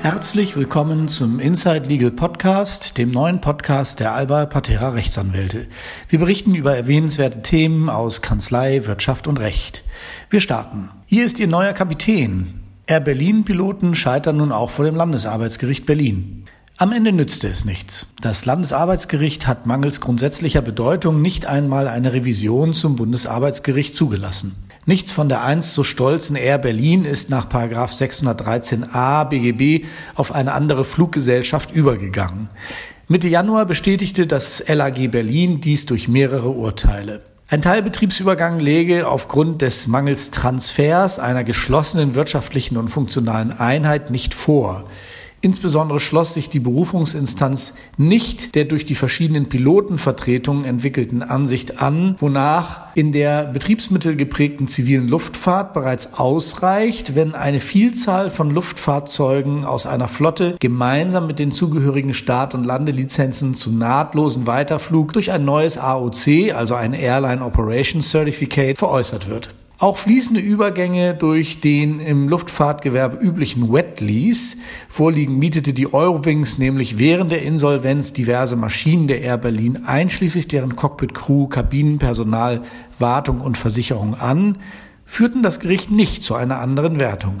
Herzlich willkommen zum Inside Legal Podcast, dem neuen Podcast der Alba Patera Rechtsanwälte. Wir berichten über erwähnenswerte Themen aus Kanzlei, Wirtschaft und Recht. Wir starten. Hier ist Ihr neuer Kapitän. Air Berlin-Piloten scheitern nun auch vor dem Landesarbeitsgericht Berlin. Am Ende nützte es nichts. Das Landesarbeitsgericht hat mangels grundsätzlicher Bedeutung nicht einmal eine Revision zum Bundesarbeitsgericht zugelassen. Nichts von der einst so stolzen Air Berlin ist nach 613a BGB auf eine andere Fluggesellschaft übergegangen. Mitte Januar bestätigte das LAG Berlin dies durch mehrere Urteile. Ein Teilbetriebsübergang läge aufgrund des Mangels Transfers einer geschlossenen wirtschaftlichen und funktionalen Einheit nicht vor. Insbesondere schloss sich die Berufungsinstanz nicht der durch die verschiedenen Pilotenvertretungen entwickelten Ansicht an, wonach in der betriebsmittelgeprägten zivilen Luftfahrt bereits ausreicht, wenn eine Vielzahl von Luftfahrzeugen aus einer Flotte gemeinsam mit den zugehörigen Start- und Landelizenzen zum nahtlosen Weiterflug durch ein neues AOC, also ein Airline Operations Certificate, veräußert wird. Auch fließende Übergänge durch den im Luftfahrtgewerbe üblichen Wet Lease vorliegen mietete die Eurowings nämlich während der Insolvenz diverse Maschinen der Air Berlin einschließlich deren Cockpit Crew, Kabinenpersonal, Wartung und Versicherung an, führten das Gericht nicht zu einer anderen Wertung.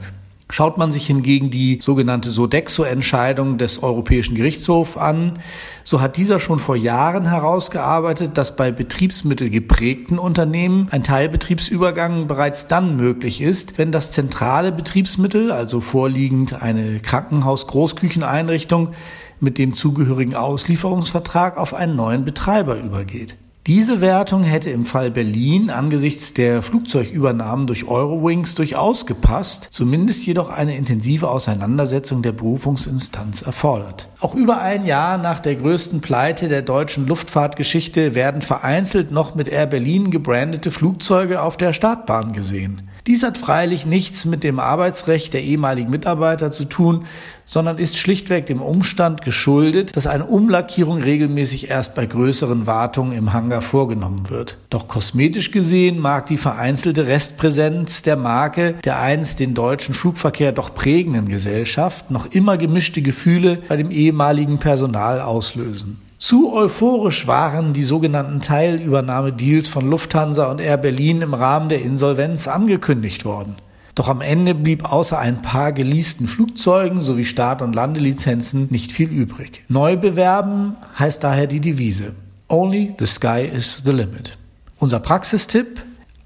Schaut man sich hingegen die sogenannte Sodexo-Entscheidung des Europäischen Gerichtshofs an, so hat dieser schon vor Jahren herausgearbeitet, dass bei betriebsmittelgeprägten Unternehmen ein Teilbetriebsübergang bereits dann möglich ist, wenn das zentrale Betriebsmittel, also vorliegend eine Krankenhaus-Großkücheneinrichtung, mit dem zugehörigen Auslieferungsvertrag auf einen neuen Betreiber übergeht. Diese Wertung hätte im Fall Berlin angesichts der Flugzeugübernahmen durch Eurowings durchaus gepasst, zumindest jedoch eine intensive Auseinandersetzung der Berufungsinstanz erfordert. Auch über ein Jahr nach der größten Pleite der deutschen Luftfahrtgeschichte werden vereinzelt noch mit Air Berlin gebrandete Flugzeuge auf der Startbahn gesehen. Dies hat freilich nichts mit dem Arbeitsrecht der ehemaligen Mitarbeiter zu tun, sondern ist schlichtweg dem Umstand geschuldet, dass eine Umlackierung regelmäßig erst bei größeren Wartungen im Hangar vorgenommen wird. Doch kosmetisch gesehen mag die vereinzelte Restpräsenz der Marke der einst den deutschen Flugverkehr doch prägenden Gesellschaft noch immer gemischte Gefühle bei dem ehemaligen Personal auslösen. Zu euphorisch waren die sogenannten Teilübernahmedeals von Lufthansa und Air Berlin im Rahmen der Insolvenz angekündigt worden. Doch am Ende blieb außer ein paar geleasten Flugzeugen sowie Start- und Landelizenzen nicht viel übrig. Neu bewerben heißt daher die Devise. Only the sky is the limit. Unser Praxistipp,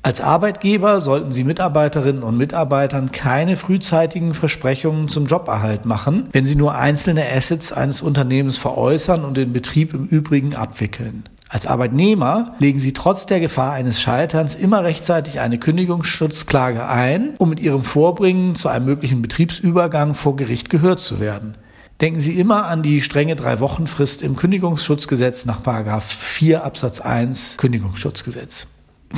als Arbeitgeber sollten Sie Mitarbeiterinnen und Mitarbeitern keine frühzeitigen Versprechungen zum Joberhalt machen, wenn sie nur einzelne Assets eines Unternehmens veräußern und den Betrieb im Übrigen abwickeln. Als Arbeitnehmer legen Sie trotz der Gefahr eines Scheiterns immer rechtzeitig eine Kündigungsschutzklage ein, um mit Ihrem Vorbringen zu einem möglichen Betriebsübergang vor Gericht gehört zu werden. Denken Sie immer an die strenge Drei-Wochen-Frist im Kündigungsschutzgesetz nach 4 Absatz 1 Kündigungsschutzgesetz.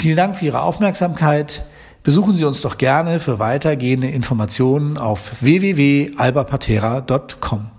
Vielen Dank für Ihre Aufmerksamkeit. Besuchen Sie uns doch gerne für weitergehende Informationen auf www.albapatera.com.